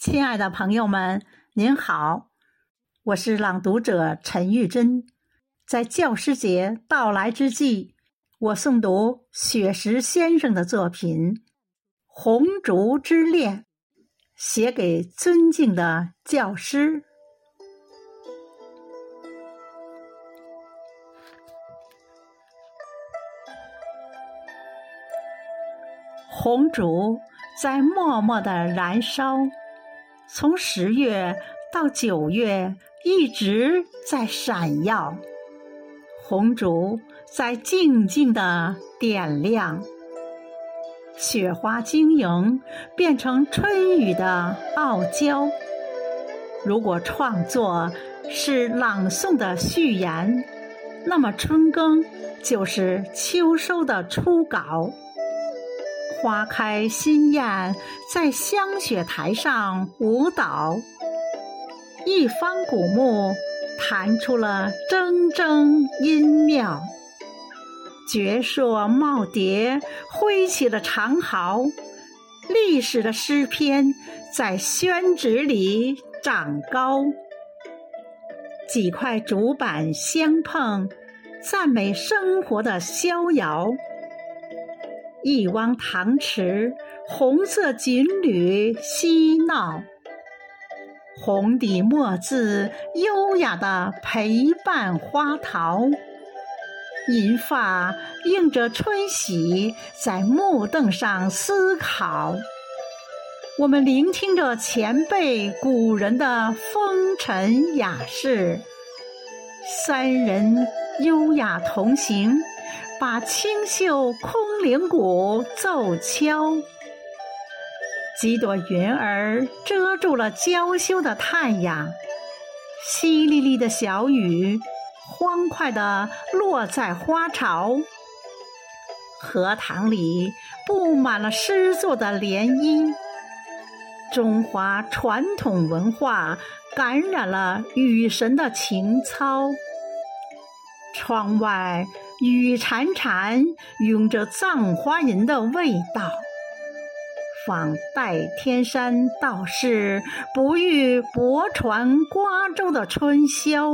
亲爱的朋友们，您好，我是朗读者陈玉珍。在教师节到来之际，我诵读雪石先生的作品《红烛之恋》，写给尊敬的教师。红烛在默默的燃烧。从十月到九月，一直在闪耀，红烛在静静的点亮。雪花晶莹，变成春雨的傲娇。如果创作是朗诵的序言，那么春耕就是秋收的初稿。花开新艳，在香雪台上舞蹈，一方古木弹出了铮铮音妙。绝硕耄耋挥起了长毫，历史的诗篇在宣纸里长高。几块竹板相碰，赞美生活的逍遥。一汪塘池，红色锦鲤嬉闹，红底墨字优雅的陪伴花桃，银发映着春喜，在木凳上思考。我们聆听着前辈古人的风尘雅事，三人优雅同行。把清秀空灵鼓奏敲，几朵云儿遮住了娇羞的太阳，淅沥沥的小雨欢快地落在花潮，荷塘里布满了诗作的涟漪，中华传统文化感染了雨神的情操，窗外。雨潺潺，拥着葬花人的味道。访代天山道士，不遇泊船瓜洲的春宵。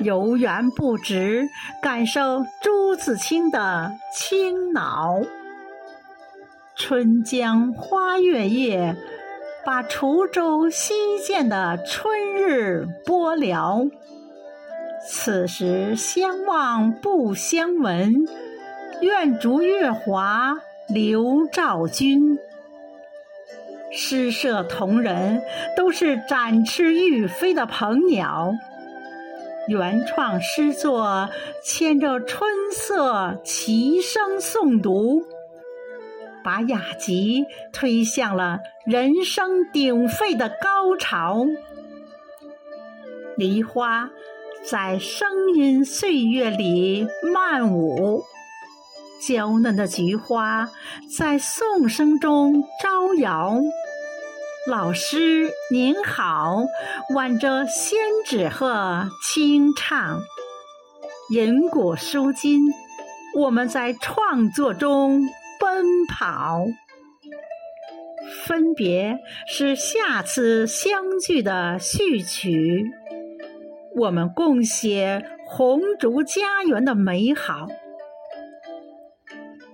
游园不值，感受朱自清的清脑。春江花月夜，把滁州西涧的春日播了。此时相望不相闻，愿逐月华流照君。诗社同仁都是展翅欲飞的鹏鸟，原创诗作牵着春色齐声诵读，把雅集推向了人声鼎沸的高潮。梨花。在声音岁月里漫舞，娇嫩的菊花在颂声中招摇。老师您好，挽着仙纸鹤轻唱，银鼓书金，我们在创作中奔跑。分别是下次相聚的序曲。我们共写红烛家园的美好，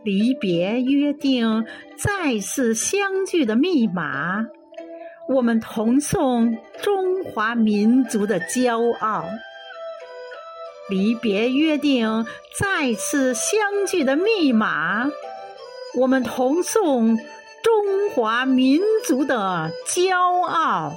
离别约定再次相聚的密码。我们同颂中华民族的骄傲，离别约定再次相聚的密码。我们同颂中华民族的骄傲。